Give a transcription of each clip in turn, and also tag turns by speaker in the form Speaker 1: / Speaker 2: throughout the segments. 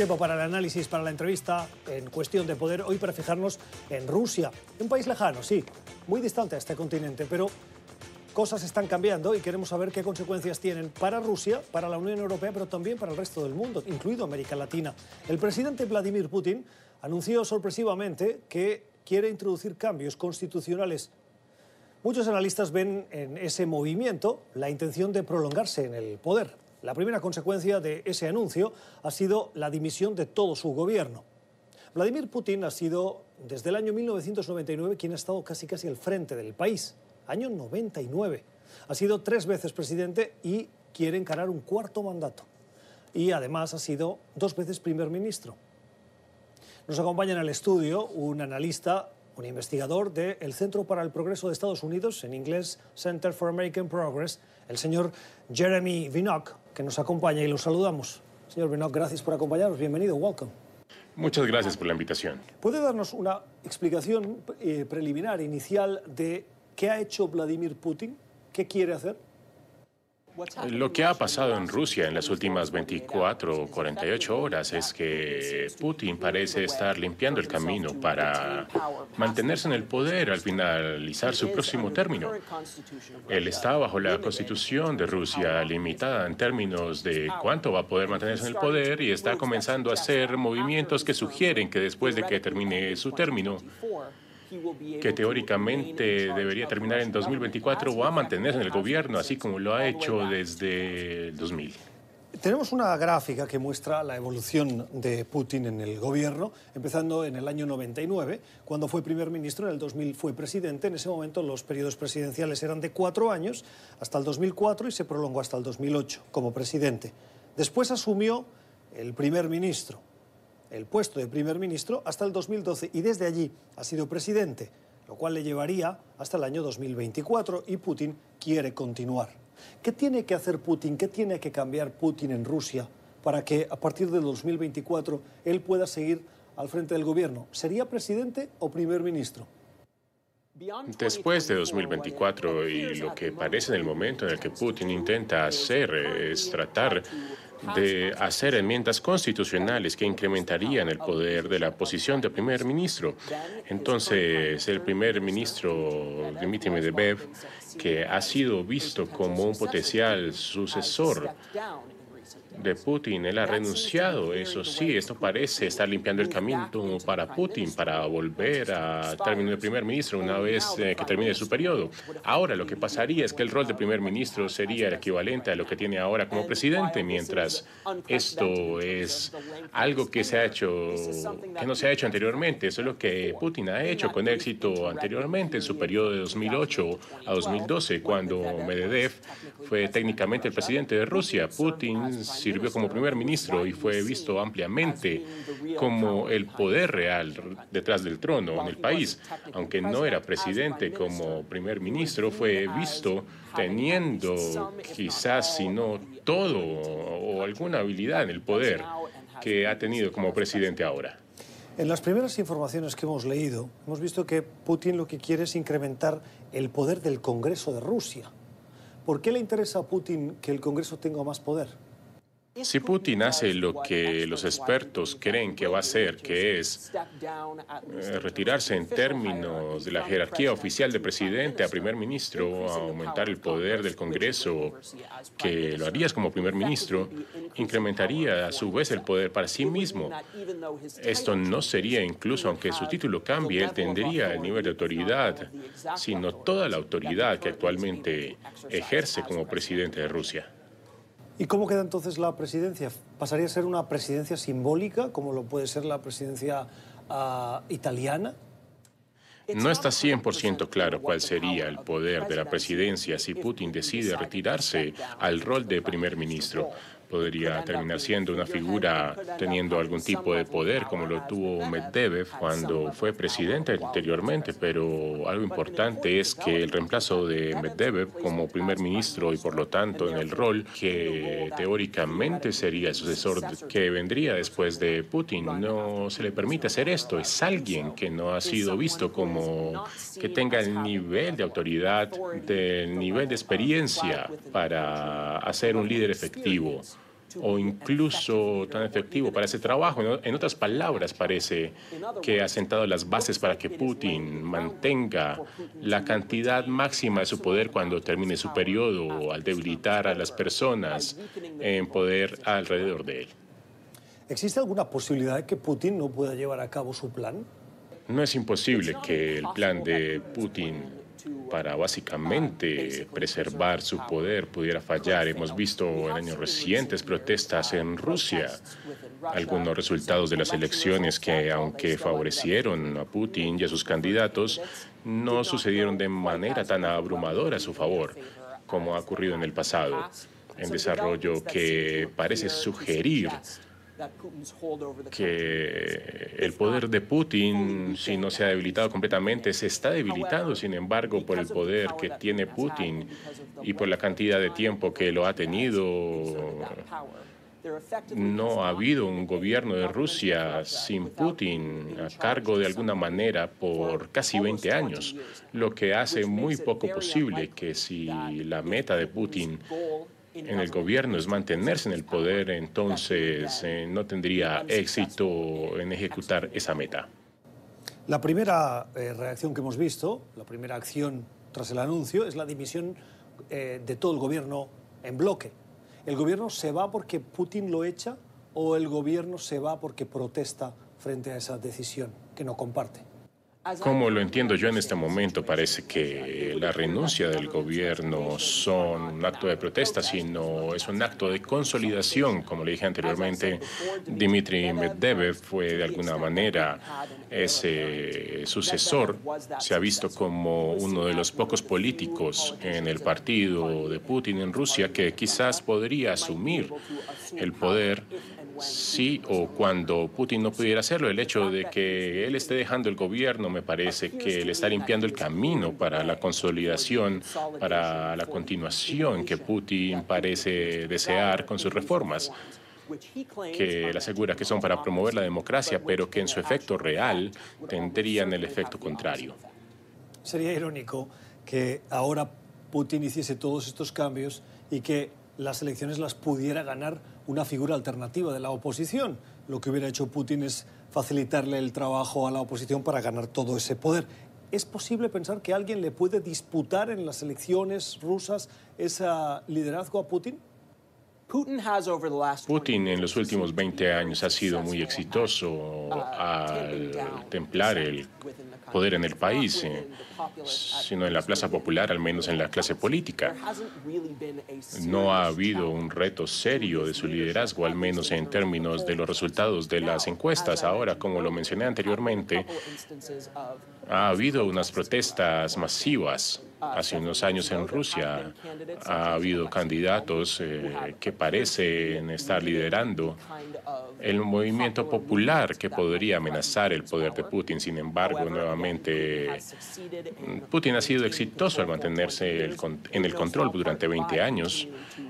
Speaker 1: Tiempo para el análisis, para la entrevista en cuestión de poder, hoy para fijarnos en Rusia, un país lejano, sí, muy distante a este continente, pero cosas están cambiando y queremos saber qué consecuencias tienen para Rusia, para la Unión Europea, pero también para el resto del mundo, incluido América Latina. El presidente Vladimir Putin anunció sorpresivamente que quiere introducir cambios constitucionales. Muchos analistas ven en ese movimiento la intención de prolongarse en el poder. La primera consecuencia de ese anuncio ha sido la dimisión de todo su gobierno. Vladimir Putin ha sido desde el año 1999 quien ha estado casi casi al frente del país. Año 99. Ha sido tres veces presidente y quiere encarar un cuarto mandato. Y además ha sido dos veces primer ministro. Nos acompaña en el estudio un analista, un investigador del Centro para el Progreso de Estados Unidos, en inglés Center for American Progress, el señor Jeremy Vinok, que nos acompaña y lo saludamos. Señor Vinok, gracias por acompañarnos. Bienvenido, welcome.
Speaker 2: Muchas gracias por la invitación.
Speaker 1: ¿Puede darnos una explicación eh, preliminar, inicial, de qué ha hecho Vladimir Putin? ¿Qué quiere hacer?
Speaker 2: Lo que ha pasado en Rusia en las últimas 24 o 48 horas es que Putin parece estar limpiando el camino para mantenerse en el poder al finalizar su próximo término. Él está bajo la constitución de Rusia limitada en términos de cuánto va a poder mantenerse en el poder y está comenzando a hacer movimientos que sugieren que después de que termine su término, que teóricamente debería terminar en 2024 va a mantenerse en el gobierno, así como lo ha hecho desde el 2000.
Speaker 1: Tenemos una gráfica que muestra la evolución de Putin en el gobierno, empezando en el año 99, cuando fue primer ministro, en el 2000 fue presidente. En ese momento los periodos presidenciales eran de cuatro años, hasta el 2004 y se prolongó hasta el 2008 como presidente. Después asumió el primer ministro el puesto de primer ministro hasta el 2012 y desde allí ha sido presidente, lo cual le llevaría hasta el año 2024 y Putin quiere continuar. ¿Qué tiene que hacer Putin? ¿Qué tiene que cambiar Putin en Rusia para que a partir del 2024 él pueda seguir al frente del gobierno? ¿Sería presidente o primer ministro?
Speaker 2: Después de 2024 y lo que parece en el momento en el que Putin intenta hacer es tratar de hacer enmiendas constitucionales que incrementarían el poder de la posición de primer ministro. Entonces, el primer ministro Dmitry Medvedev, que ha sido visto como un potencial sucesor de Putin. Él ha renunciado, eso sí, esto parece estar limpiando el camino para Putin, para volver a término de primer ministro una vez eh, que termine su periodo. Ahora, lo que pasaría es que el rol de primer ministro sería el equivalente a lo que tiene ahora como presidente, mientras esto es algo que se ha hecho, que no se ha hecho anteriormente. Eso es lo que Putin ha hecho con éxito anteriormente en su periodo de 2008 a 2012, cuando Medvedev fue técnicamente el presidente de Rusia. Putin sirvió como primer ministro y fue visto ampliamente como el poder real detrás del trono en el país. Aunque no era presidente como primer ministro, fue visto teniendo quizás, si no todo o alguna habilidad en el poder que ha tenido como presidente ahora.
Speaker 1: En las primeras informaciones que hemos leído, hemos visto que Putin lo que quiere es incrementar el poder del Congreso de Rusia. ¿Por qué le interesa a Putin que el Congreso tenga más poder?
Speaker 2: Si Putin hace lo que los expertos creen que va a hacer, que es eh, retirarse en términos de la jerarquía oficial de presidente a primer ministro, aumentar el poder del Congreso, que lo harías como primer ministro, incrementaría a su vez el poder para sí mismo. Esto no sería incluso, aunque su título cambie, él tendría el nivel de autoridad, sino toda la autoridad que actualmente ejerce como presidente de Rusia.
Speaker 1: ¿Y cómo queda entonces la presidencia? ¿Pasaría a ser una presidencia simbólica, como lo puede ser la presidencia uh, italiana?
Speaker 2: No está 100% claro cuál sería el poder de la presidencia si Putin decide retirarse al rol de primer ministro podría terminar siendo una figura teniendo algún tipo de poder como lo tuvo Medvedev cuando fue presidente anteriormente, pero algo importante es que el reemplazo de Medvedev como primer ministro y por lo tanto en el rol que teóricamente sería el sucesor que vendría después de Putin, no se le permite hacer esto. Es alguien que no ha sido visto como que tenga el nivel de autoridad, el nivel de experiencia para hacer un líder efectivo o incluso tan efectivo para ese trabajo. En otras palabras, parece que ha sentado las bases para que Putin mantenga la cantidad máxima de su poder cuando termine su periodo, al debilitar a las personas en poder alrededor de él.
Speaker 1: ¿Existe alguna posibilidad de que Putin no pueda llevar a cabo su plan?
Speaker 2: No es imposible que el plan de Putin para básicamente preservar su poder pudiera fallar. Hemos visto en años recientes protestas en Rusia, algunos resultados de las elecciones que, aunque favorecieron a Putin y a sus candidatos, no sucedieron de manera tan abrumadora a su favor como ha ocurrido en el pasado, en desarrollo que parece sugerir que el poder de Putin, si no se ha debilitado completamente, se está debilitando, sin embargo, por el poder que tiene Putin y por la cantidad de tiempo que lo ha tenido. No ha habido un gobierno de Rusia sin Putin a cargo de alguna manera por casi 20 años, lo que hace muy poco posible que si la meta de Putin en el gobierno es mantenerse en el poder, entonces eh, no tendría éxito en ejecutar esa meta.
Speaker 1: La primera eh, reacción que hemos visto, la primera acción tras el anuncio, es la dimisión eh, de todo el gobierno en bloque. ¿El gobierno se va porque Putin lo echa o el gobierno se va porque protesta frente a esa decisión que no comparte?
Speaker 2: Como lo entiendo yo en este momento, parece que la renuncia del gobierno son un acto de protesta, sino es un acto de consolidación. Como le dije anteriormente, Dmitry Medvedev fue de alguna manera ese sucesor. Se ha visto como uno de los pocos políticos en el partido de Putin en Rusia que quizás podría asumir el poder sí o cuando Putin no pudiera hacerlo. El hecho de que él esté dejando el gobierno me parece que le está limpiando el camino para la consolidación, para la continuación que Putin parece desear con sus reformas que él asegura que son para promover la democracia, pero que en su efecto real tendrían el efecto contrario.
Speaker 1: Sería irónico que ahora Putin hiciese todos estos cambios y que las elecciones las pudiera ganar una figura alternativa de la oposición. Lo que hubiera hecho Putin es facilitarle el trabajo a la oposición para ganar todo ese poder. ¿Es posible pensar que alguien le puede disputar en las elecciones rusas ese liderazgo a Putin?
Speaker 2: Putin en los últimos 20 años ha sido muy exitoso al templar el poder en el país, eh, sino en la plaza popular, al menos en la clase política. No ha habido un reto serio de su liderazgo, al menos en términos de los resultados de las encuestas. Ahora, como lo mencioné anteriormente, ha habido unas protestas masivas hace unos años en Rusia ha habido candidatos eh, que parecen estar liderando el movimiento popular que podría amenazar el poder de Putin. Sin embargo, nuevamente, Putin ha sido exitoso al mantenerse en el control durante 20 años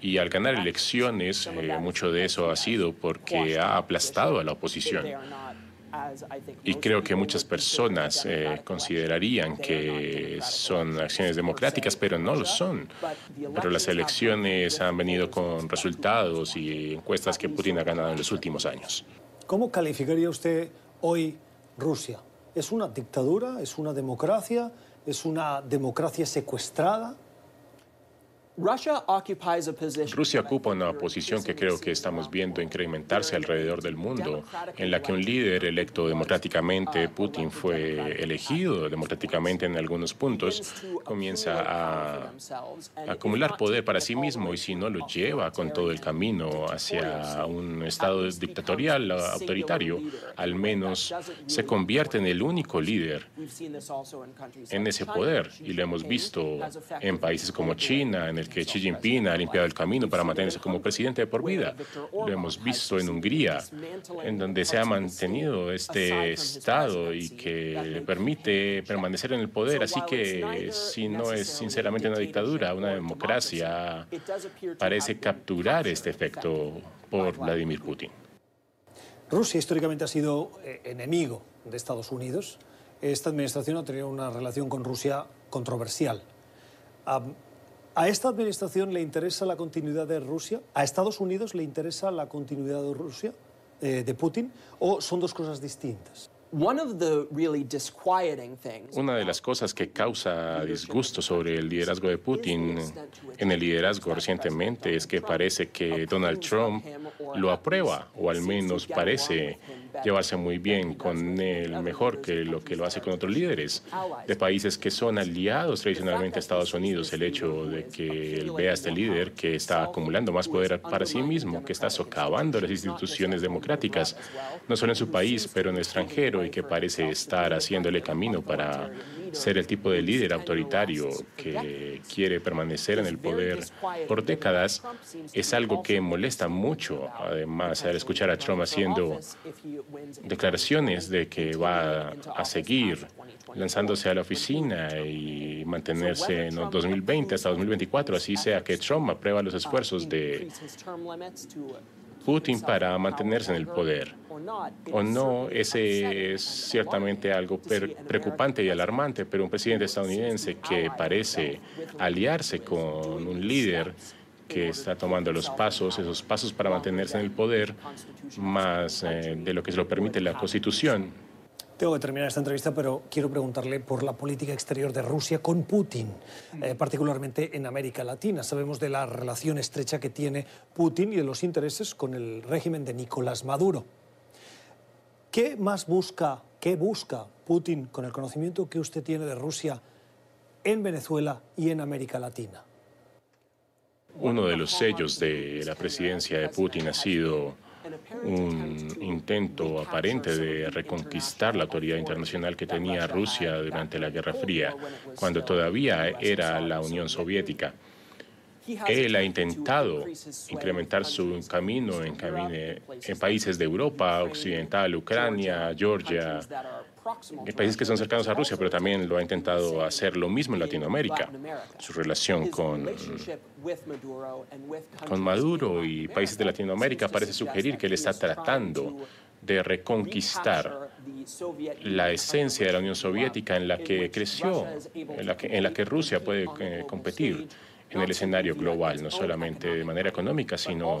Speaker 2: y al ganar elecciones, eh, mucho de eso ha sido porque ha aplastado a la oposición. Y creo que muchas personas eh, considerarían que son acciones democráticas, pero no lo son. Pero las elecciones han venido con resultados y encuestas que Putin ha ganado en los últimos años.
Speaker 1: ¿Cómo calificaría usted hoy Rusia? ¿Es una dictadura? ¿Es una democracia? ¿Es una democracia secuestrada?
Speaker 2: Rusia ocupa una posición que creo que estamos viendo incrementarse alrededor del mundo, en la que un líder electo democráticamente, Putin, fue elegido democráticamente en algunos puntos, comienza a acumular poder para sí mismo y si no lo lleva con todo el camino hacia un estado dictatorial, autoritario, al menos se convierte en el único líder en ese poder. Y lo hemos visto en países como China, en el que Xi Jinping ha limpiado el camino para mantenerse como presidente de por vida. Lo hemos visto en Hungría, en donde se ha mantenido este Estado y que le permite permanecer en el poder. Así que si no es sinceramente una dictadura, una democracia, parece capturar este efecto por Vladimir Putin.
Speaker 1: Rusia históricamente ha sido eh, enemigo de Estados Unidos. Esta administración ha tenido una relación con Rusia controversial. ¿A esta administración le interesa la continuidad de Rusia? ¿A Estados Unidos le interesa la continuidad de Rusia, eh, de Putin? ¿O son dos cosas distintas?
Speaker 2: Una de las cosas que causa disgusto sobre el liderazgo de Putin en el liderazgo recientemente es que parece que Donald Trump lo aprueba, o al menos parece llevarse muy bien con él, mejor que lo que lo hace con otros líderes de países que son aliados tradicionalmente a Estados Unidos. El hecho de que él vea a este líder que está acumulando más poder para sí mismo, que está socavando las instituciones democráticas, no solo en su país, pero en el extranjero, y que parece estar haciéndole camino para ser el tipo de líder autoritario que quiere permanecer en el poder por décadas es algo que molesta mucho. Además, al escuchar a Trump haciendo declaraciones de que va a seguir lanzándose a la oficina y mantenerse en 2020 hasta 2024, así sea que Trump aprueba los esfuerzos de Putin para mantenerse en el poder. O no, ese es ciertamente algo preocupante y alarmante, pero un presidente estadounidense que parece aliarse con un líder que está tomando los pasos, esos pasos para mantenerse en el poder, más eh, de lo que se lo permite la Constitución,
Speaker 1: tengo que terminar esta entrevista, pero quiero preguntarle por la política exterior de Rusia con Putin, eh, particularmente en América Latina. Sabemos de la relación estrecha que tiene Putin y de los intereses con el régimen de Nicolás Maduro. ¿Qué más busca, qué busca Putin con el conocimiento que usted tiene de Rusia en Venezuela y en América Latina?
Speaker 2: Uno de los sellos de la presidencia de Putin ha sido un intento aparente de reconquistar la autoridad internacional que tenía Rusia durante la Guerra Fría, cuando todavía era la Unión Soviética. Él ha intentado incrementar su camino en, en países de Europa Occidental, Ucrania, Georgia, en países que son cercanos a Rusia, pero también lo ha intentado hacer lo mismo en Latinoamérica. Su relación con, con Maduro y países de Latinoamérica parece sugerir que él está tratando de reconquistar la esencia de la Unión Soviética en la que creció, en la que, en la que Rusia puede eh, competir en el escenario global, no solamente de manera económica, sino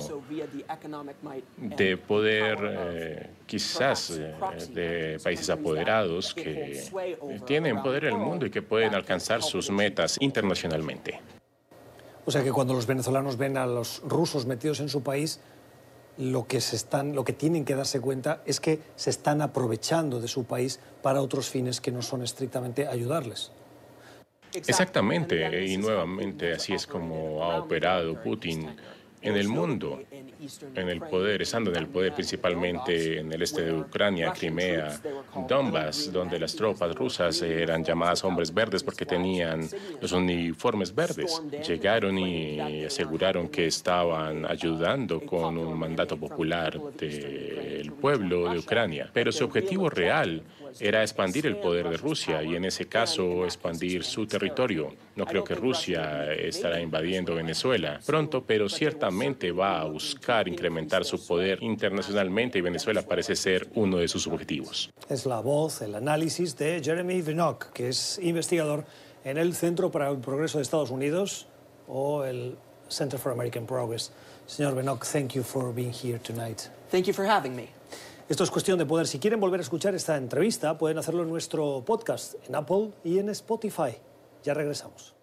Speaker 2: de poder eh, quizás eh, de países apoderados que tienen poder en el mundo y que pueden alcanzar sus metas internacionalmente.
Speaker 1: O sea que cuando los venezolanos ven a los rusos metidos en su país, lo que, se están, lo que tienen que darse cuenta es que se están aprovechando de su país para otros fines que no son estrictamente ayudarles.
Speaker 2: Exactamente, y nuevamente así es como ha operado Putin en el mundo, en el poder, estando en el poder principalmente en el este de Ucrania, Crimea, Donbass, donde las tropas rusas eran llamadas hombres verdes porque tenían los uniformes verdes. Llegaron y aseguraron que estaban ayudando con un mandato popular del pueblo de Ucrania. Pero su objetivo real era expandir el poder de Rusia y en ese caso expandir su territorio. No creo que Rusia estará invadiendo Venezuela pronto, pero ciertamente va a buscar incrementar su poder internacionalmente y Venezuela parece ser uno de sus objetivos.
Speaker 1: Es la voz, el análisis de Jeremy Vinok, que es investigador en el Centro para el Progreso de Estados Unidos o el Center for American Progress. Señor Vinok, thank you for being here tonight.
Speaker 3: Thank you for having me.
Speaker 1: Esto es cuestión de poder. Si quieren volver a escuchar esta entrevista, pueden hacerlo en nuestro podcast, en Apple y en Spotify. Ya regresamos.